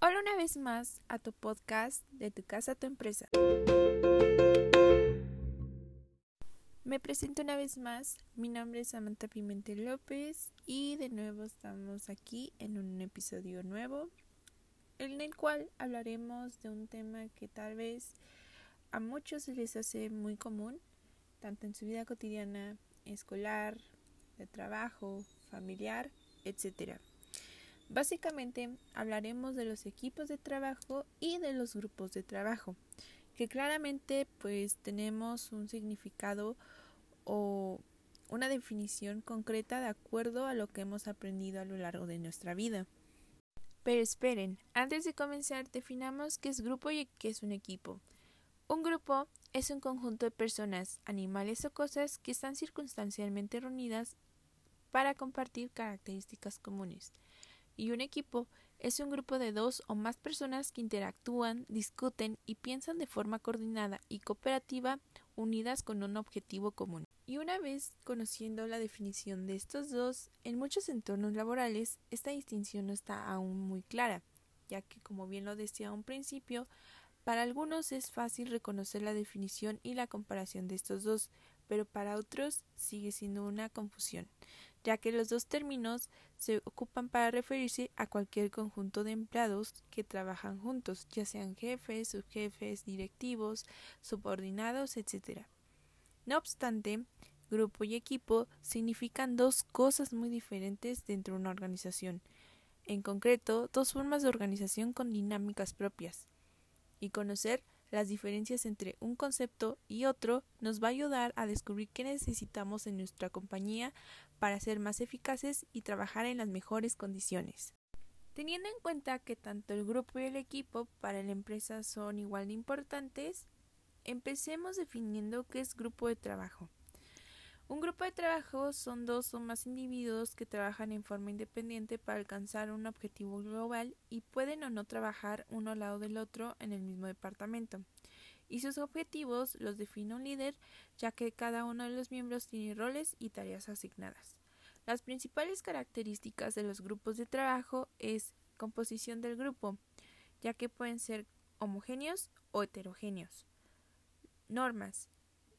Hola una vez más a tu podcast de tu casa a tu empresa. Me presento una vez más, mi nombre es Samantha Pimentel López y de nuevo estamos aquí en un episodio nuevo en el cual hablaremos de un tema que tal vez a muchos les hace muy común, tanto en su vida cotidiana, escolar, de trabajo, familiar, etc. Básicamente hablaremos de los equipos de trabajo y de los grupos de trabajo, que claramente pues tenemos un significado o una definición concreta de acuerdo a lo que hemos aprendido a lo largo de nuestra vida. Pero esperen, antes de comenzar definamos qué es grupo y qué es un equipo. Un grupo es un conjunto de personas, animales o cosas que están circunstancialmente reunidas para compartir características comunes. Y un equipo es un grupo de dos o más personas que interactúan, discuten y piensan de forma coordinada y cooperativa unidas con un objetivo común. Y una vez conociendo la definición de estos dos, en muchos entornos laborales esta distinción no está aún muy clara, ya que como bien lo decía a un principio, para algunos es fácil reconocer la definición y la comparación de estos dos, pero para otros sigue siendo una confusión, ya que los dos términos se ocupan para referirse a cualquier conjunto de empleados que trabajan juntos, ya sean jefes, subjefes, directivos, subordinados, etc. No obstante, grupo y equipo significan dos cosas muy diferentes dentro de una organización, en concreto, dos formas de organización con dinámicas propias y conocer las diferencias entre un concepto y otro nos va a ayudar a descubrir qué necesitamos en nuestra compañía para ser más eficaces y trabajar en las mejores condiciones. Teniendo en cuenta que tanto el grupo y el equipo para la empresa son igual de importantes, empecemos definiendo qué es grupo de trabajo. Un grupo de trabajo son dos o más individuos que trabajan en forma independiente para alcanzar un objetivo global y pueden o no trabajar uno al lado del otro en el mismo departamento. Y sus objetivos los define un líder, ya que cada uno de los miembros tiene roles y tareas asignadas. Las principales características de los grupos de trabajo es composición del grupo, ya que pueden ser homogéneos o heterogéneos. Normas,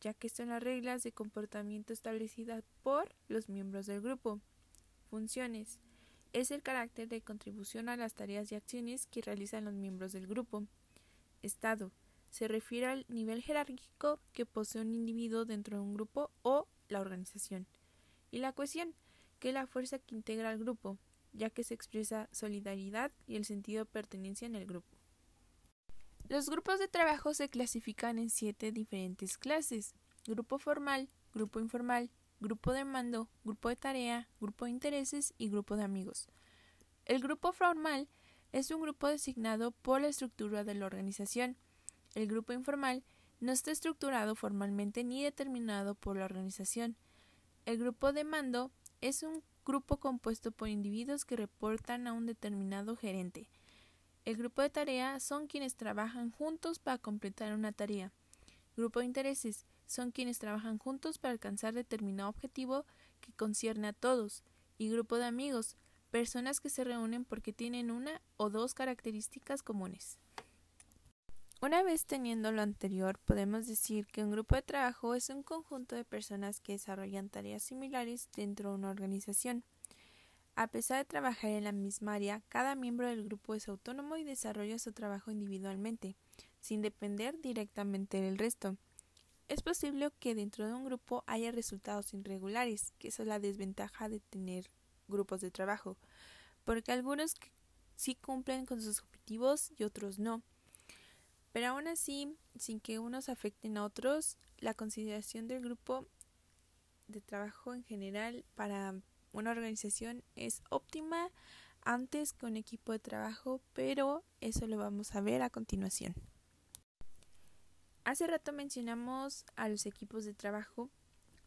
ya que son las reglas de comportamiento establecidas por los miembros del grupo. Funciones. Es el carácter de contribución a las tareas y acciones que realizan los miembros del grupo. Estado. Se refiere al nivel jerárquico que posee un individuo dentro de un grupo o la organización. Y la cohesión, que es la fuerza que integra al grupo, ya que se expresa solidaridad y el sentido de pertenencia en el grupo. Los grupos de trabajo se clasifican en siete diferentes clases. Grupo formal, grupo informal, grupo de mando, grupo de tarea, grupo de intereses y grupo de amigos. El grupo formal es un grupo designado por la estructura de la organización. El grupo informal no está estructurado formalmente ni determinado por la organización. El grupo de mando es un grupo compuesto por individuos que reportan a un determinado gerente. El grupo de tarea son quienes trabajan juntos para completar una tarea. Grupo de intereses son quienes trabajan juntos para alcanzar determinado objetivo que concierne a todos. Y grupo de amigos, personas que se reúnen porque tienen una o dos características comunes. Una vez teniendo lo anterior, podemos decir que un grupo de trabajo es un conjunto de personas que desarrollan tareas similares dentro de una organización. A pesar de trabajar en la misma área, cada miembro del grupo es autónomo y desarrolla su trabajo individualmente, sin depender directamente del resto. Es posible que dentro de un grupo haya resultados irregulares, que es la desventaja de tener grupos de trabajo, porque algunos sí cumplen con sus objetivos y otros no. Pero aún así, sin que unos afecten a otros, la consideración del grupo de trabajo en general para una organización es óptima antes que un equipo de trabajo, pero eso lo vamos a ver a continuación. Hace rato mencionamos a los equipos de trabajo,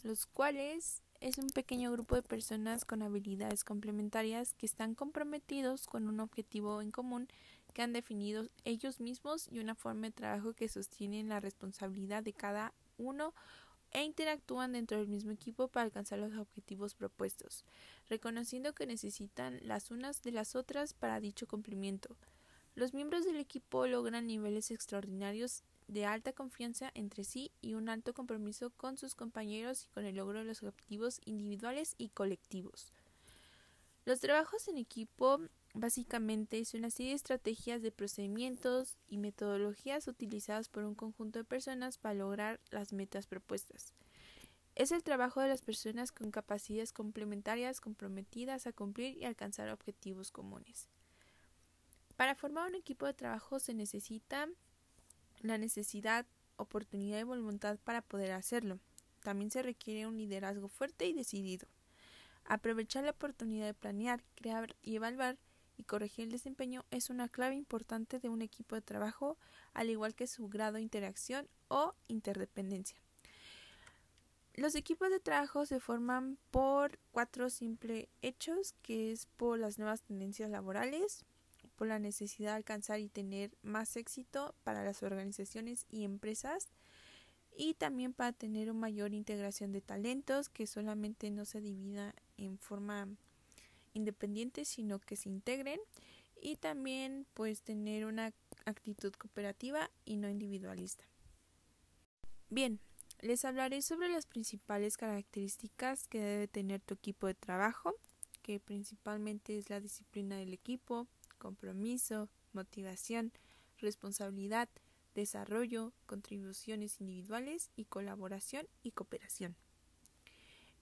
los cuales es un pequeño grupo de personas con habilidades complementarias que están comprometidos con un objetivo en común que han definido ellos mismos y una forma de trabajo que sostienen la responsabilidad de cada uno e interactúan dentro del mismo equipo para alcanzar los objetivos propuestos, reconociendo que necesitan las unas de las otras para dicho cumplimiento. Los miembros del equipo logran niveles extraordinarios de alta confianza entre sí y un alto compromiso con sus compañeros y con el logro de los objetivos individuales y colectivos. Los trabajos en equipo básicamente es una serie de estrategias de procedimientos y metodologías utilizadas por un conjunto de personas para lograr las metas propuestas. Es el trabajo de las personas con capacidades complementarias comprometidas a cumplir y alcanzar objetivos comunes. Para formar un equipo de trabajo se necesita la necesidad, oportunidad y voluntad para poder hacerlo. También se requiere un liderazgo fuerte y decidido. Aprovechar la oportunidad de planear, crear y evaluar y corregir el desempeño es una clave importante de un equipo de trabajo, al igual que su grado de interacción o interdependencia. Los equipos de trabajo se forman por cuatro simples hechos, que es por las nuevas tendencias laborales, por la necesidad de alcanzar y tener más éxito para las organizaciones y empresas y también para tener una mayor integración de talentos que solamente no se divida en forma independiente sino que se integren y también pues tener una actitud cooperativa y no individualista. Bien, les hablaré sobre las principales características que debe tener tu equipo de trabajo, que principalmente es la disciplina del equipo, compromiso, motivación, responsabilidad, desarrollo, contribuciones individuales y colaboración y cooperación.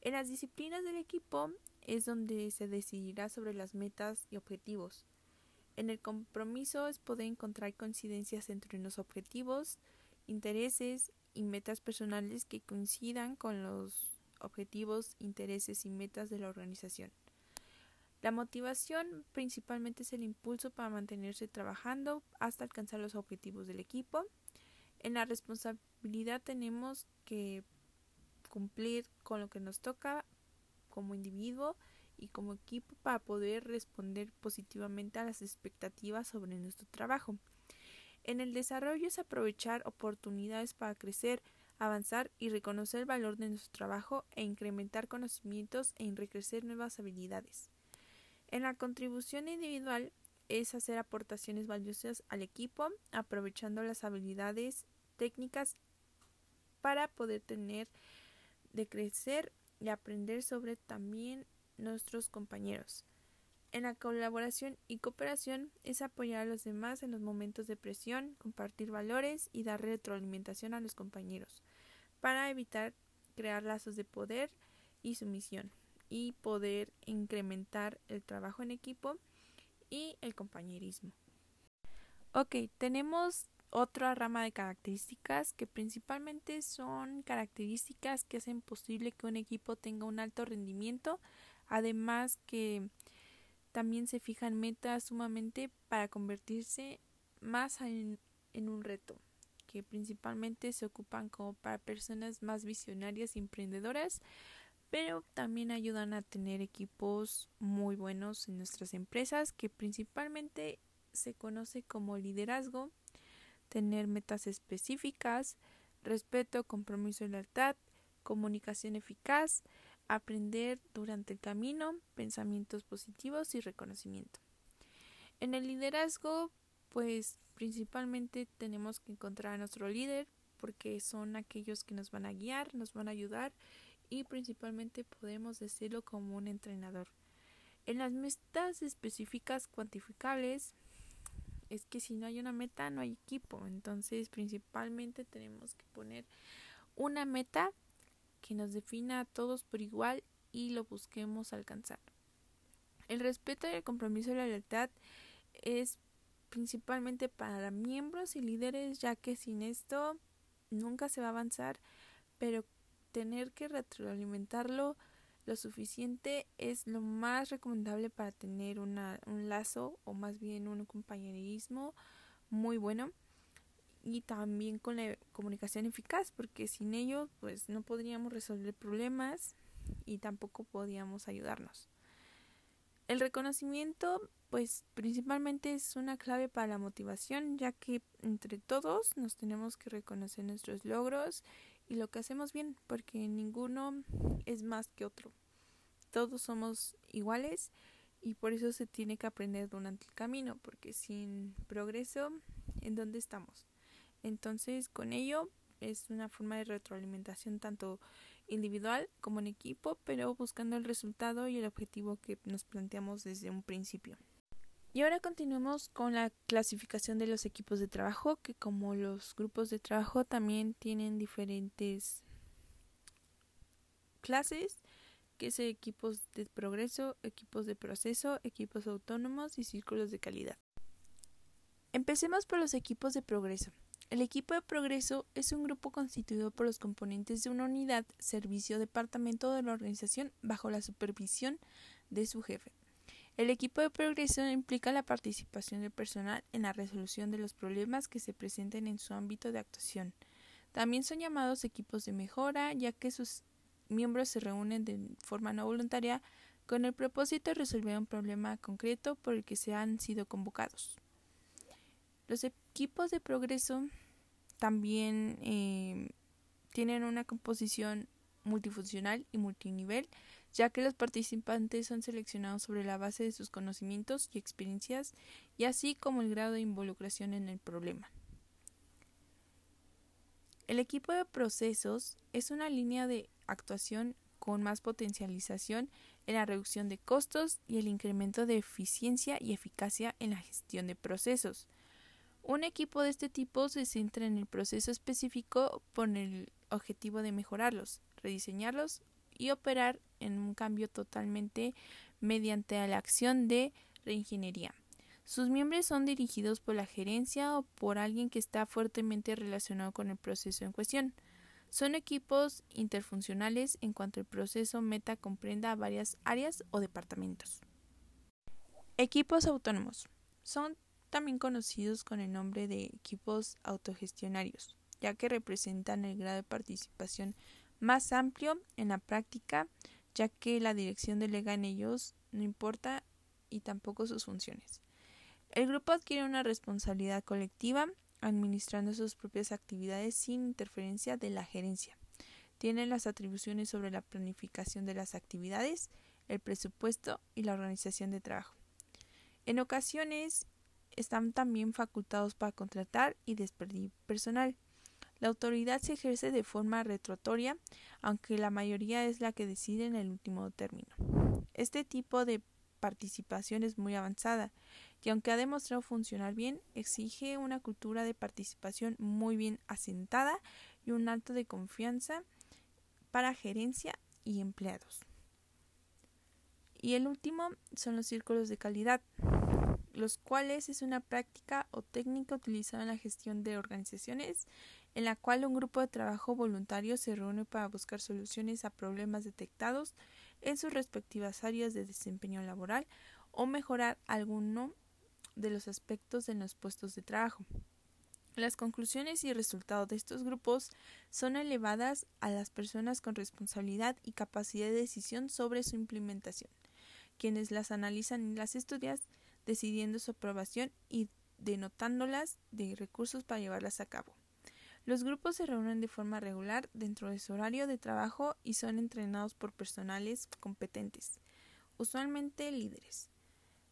En las disciplinas del equipo es donde se decidirá sobre las metas y objetivos. En el compromiso es poder encontrar coincidencias entre los objetivos, intereses y metas personales que coincidan con los objetivos, intereses y metas de la organización. La motivación principalmente es el impulso para mantenerse trabajando hasta alcanzar los objetivos del equipo. En la responsabilidad tenemos que cumplir con lo que nos toca como individuo y como equipo para poder responder positivamente a las expectativas sobre nuestro trabajo. En el desarrollo es aprovechar oportunidades para crecer, avanzar y reconocer el valor de nuestro trabajo e incrementar conocimientos e enriquecer nuevas habilidades. En la contribución individual es hacer aportaciones valiosas al equipo, aprovechando las habilidades técnicas para poder tener de crecer y aprender sobre también nuestros compañeros. En la colaboración y cooperación es apoyar a los demás en los momentos de presión, compartir valores y dar retroalimentación a los compañeros, para evitar crear lazos de poder y sumisión y poder incrementar el trabajo en equipo y el compañerismo. Ok, tenemos otra rama de características que principalmente son características que hacen posible que un equipo tenga un alto rendimiento, además que también se fijan metas sumamente para convertirse más en, en un reto, que principalmente se ocupan como para personas más visionarias y emprendedoras pero también ayudan a tener equipos muy buenos en nuestras empresas que principalmente se conoce como liderazgo, tener metas específicas, respeto, compromiso y lealtad, comunicación eficaz, aprender durante el camino, pensamientos positivos y reconocimiento. En el liderazgo, pues principalmente tenemos que encontrar a nuestro líder porque son aquellos que nos van a guiar, nos van a ayudar y principalmente podemos decirlo como un entrenador. En las metas específicas cuantificables es que si no hay una meta no hay equipo, entonces principalmente tenemos que poner una meta que nos defina a todos por igual y lo busquemos alcanzar. El respeto y el compromiso de la lealtad es principalmente para miembros y líderes ya que sin esto nunca se va a avanzar, pero tener que retroalimentarlo lo suficiente es lo más recomendable para tener una, un lazo o más bien un compañerismo muy bueno y también con la comunicación eficaz porque sin ello pues no podríamos resolver problemas y tampoco podíamos ayudarnos. El reconocimiento pues principalmente es una clave para la motivación ya que entre todos nos tenemos que reconocer nuestros logros y lo que hacemos bien, porque ninguno es más que otro. Todos somos iguales y por eso se tiene que aprender durante el camino, porque sin progreso, ¿en dónde estamos? Entonces, con ello es una forma de retroalimentación tanto individual como en equipo, pero buscando el resultado y el objetivo que nos planteamos desde un principio. Y ahora continuemos con la clasificación de los equipos de trabajo, que como los grupos de trabajo también tienen diferentes clases, que son equipos de progreso, equipos de proceso, equipos autónomos y círculos de calidad. Empecemos por los equipos de progreso. El equipo de progreso es un grupo constituido por los componentes de una unidad, servicio departamento de la organización bajo la supervisión de su jefe. El equipo de progreso implica la participación del personal en la resolución de los problemas que se presenten en su ámbito de actuación. También son llamados equipos de mejora, ya que sus miembros se reúnen de forma no voluntaria con el propósito de resolver un problema concreto por el que se han sido convocados. Los equipos de progreso también eh, tienen una composición multifuncional y multinivel, ya que los participantes son seleccionados sobre la base de sus conocimientos y experiencias y así como el grado de involucración en el problema. El equipo de procesos es una línea de actuación con más potencialización en la reducción de costos y el incremento de eficiencia y eficacia en la gestión de procesos. Un equipo de este tipo se centra en el proceso específico con el objetivo de mejorarlos, rediseñarlos y operar en un cambio totalmente mediante la acción de reingeniería. Sus miembros son dirigidos por la gerencia o por alguien que está fuertemente relacionado con el proceso en cuestión. Son equipos interfuncionales en cuanto el proceso meta comprenda varias áreas o departamentos. Equipos autónomos. Son también conocidos con el nombre de equipos autogestionarios, ya que representan el grado de participación más amplio en la práctica, ya que la dirección delega en ellos no importa y tampoco sus funciones. El grupo adquiere una responsabilidad colectiva administrando sus propias actividades sin interferencia de la gerencia. Tiene las atribuciones sobre la planificación de las actividades, el presupuesto y la organización de trabajo. En ocasiones están también facultados para contratar y despedir personal. La autoridad se ejerce de forma retrotoria, aunque la mayoría es la que decide en el último término. Este tipo de participación es muy avanzada y aunque ha demostrado funcionar bien, exige una cultura de participación muy bien asentada y un alto de confianza para gerencia y empleados. Y el último son los círculos de calidad los cuales es una práctica o técnica utilizada en la gestión de organizaciones en la cual un grupo de trabajo voluntario se reúne para buscar soluciones a problemas detectados en sus respectivas áreas de desempeño laboral o mejorar alguno de los aspectos de los puestos de trabajo. Las conclusiones y resultados de estos grupos son elevadas a las personas con responsabilidad y capacidad de decisión sobre su implementación, quienes las analizan y las estudian decidiendo su aprobación y denotándolas de recursos para llevarlas a cabo. Los grupos se reúnen de forma regular dentro de su horario de trabajo y son entrenados por personales competentes, usualmente líderes.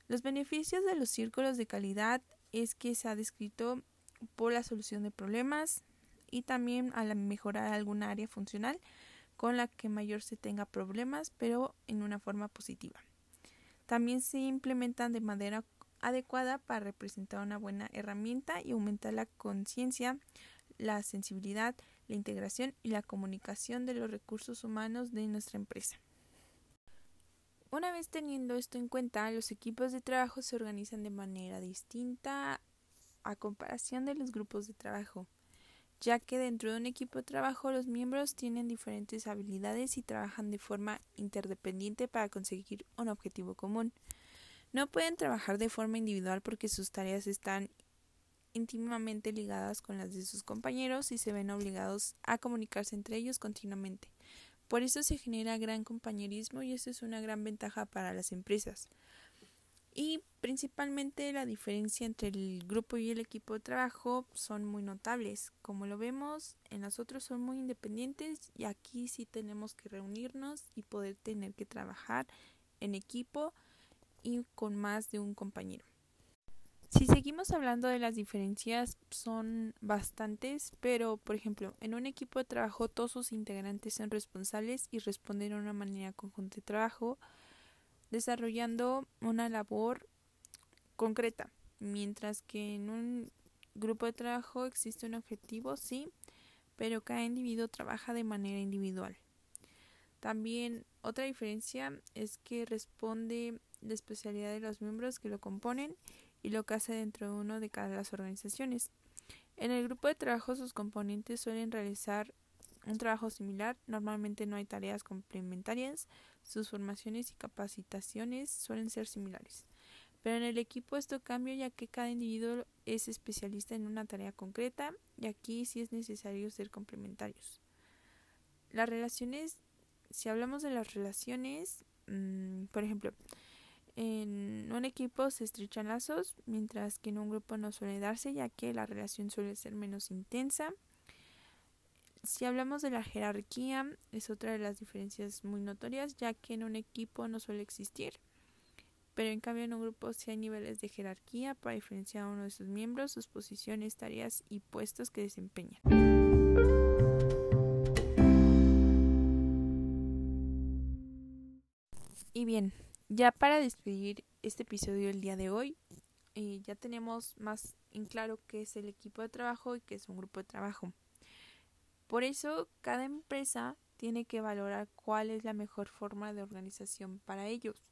Los beneficios de los círculos de calidad es que se ha descrito por la solución de problemas y también a mejorar alguna área funcional con la que mayor se tenga problemas, pero en una forma positiva. También se implementan de manera adecuada para representar una buena herramienta y aumentar la conciencia, la sensibilidad, la integración y la comunicación de los recursos humanos de nuestra empresa. Una vez teniendo esto en cuenta, los equipos de trabajo se organizan de manera distinta a comparación de los grupos de trabajo, ya que dentro de un equipo de trabajo los miembros tienen diferentes habilidades y trabajan de forma interdependiente para conseguir un objetivo común. No pueden trabajar de forma individual porque sus tareas están íntimamente ligadas con las de sus compañeros y se ven obligados a comunicarse entre ellos continuamente. Por eso se genera gran compañerismo y eso es una gran ventaja para las empresas. Y principalmente la diferencia entre el grupo y el equipo de trabajo son muy notables. Como lo vemos, en nosotros son muy independientes y aquí sí tenemos que reunirnos y poder tener que trabajar en equipo y con más de un compañero. Si seguimos hablando de las diferencias, son bastantes, pero por ejemplo, en un equipo de trabajo todos sus integrantes son responsables y responden de una manera conjunta de trabajo, desarrollando una labor concreta, mientras que en un grupo de trabajo existe un objetivo, sí, pero cada individuo trabaja de manera individual. También otra diferencia es que responde la especialidad de los miembros que lo componen y lo que hace dentro de uno de cada las organizaciones. En el grupo de trabajo sus componentes suelen realizar un trabajo similar, normalmente no hay tareas complementarias, sus formaciones y capacitaciones suelen ser similares. Pero en el equipo esto cambia ya que cada individuo es especialista en una tarea concreta y aquí sí es necesario ser complementarios. Las relaciones, si hablamos de las relaciones, mmm, por ejemplo, en un equipo se estrechan lazos, mientras que en un grupo no suele darse, ya que la relación suele ser menos intensa. Si hablamos de la jerarquía, es otra de las diferencias muy notorias, ya que en un equipo no suele existir, pero en cambio en un grupo sí hay niveles de jerarquía para diferenciar a uno de sus miembros, sus posiciones, tareas y puestos que desempeñan. Y bien, ya para despedir este episodio del día de hoy, eh, ya tenemos más en claro qué es el equipo de trabajo y qué es un grupo de trabajo. Por eso, cada empresa tiene que valorar cuál es la mejor forma de organización para ellos.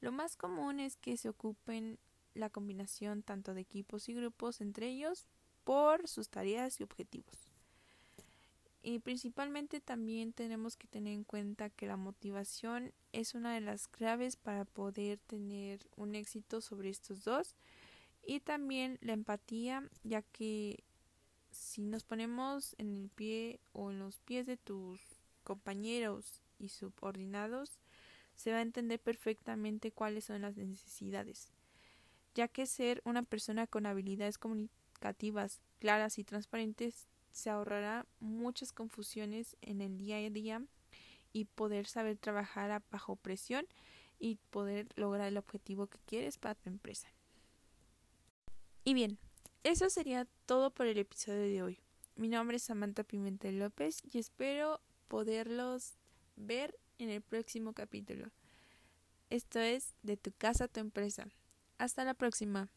Lo más común es que se ocupen la combinación tanto de equipos y grupos entre ellos por sus tareas y objetivos. Y principalmente también tenemos que tener en cuenta que la motivación es una de las claves para poder tener un éxito sobre estos dos. Y también la empatía, ya que si nos ponemos en el pie o en los pies de tus compañeros y subordinados, se va a entender perfectamente cuáles son las necesidades, ya que ser una persona con habilidades comunicativas claras y transparentes se ahorrará muchas confusiones en el día a día y poder saber trabajar bajo presión y poder lograr el objetivo que quieres para tu empresa. Y bien, eso sería todo por el episodio de hoy. Mi nombre es Samantha Pimentel López y espero poderlos ver en el próximo capítulo. Esto es De tu casa a tu empresa. Hasta la próxima.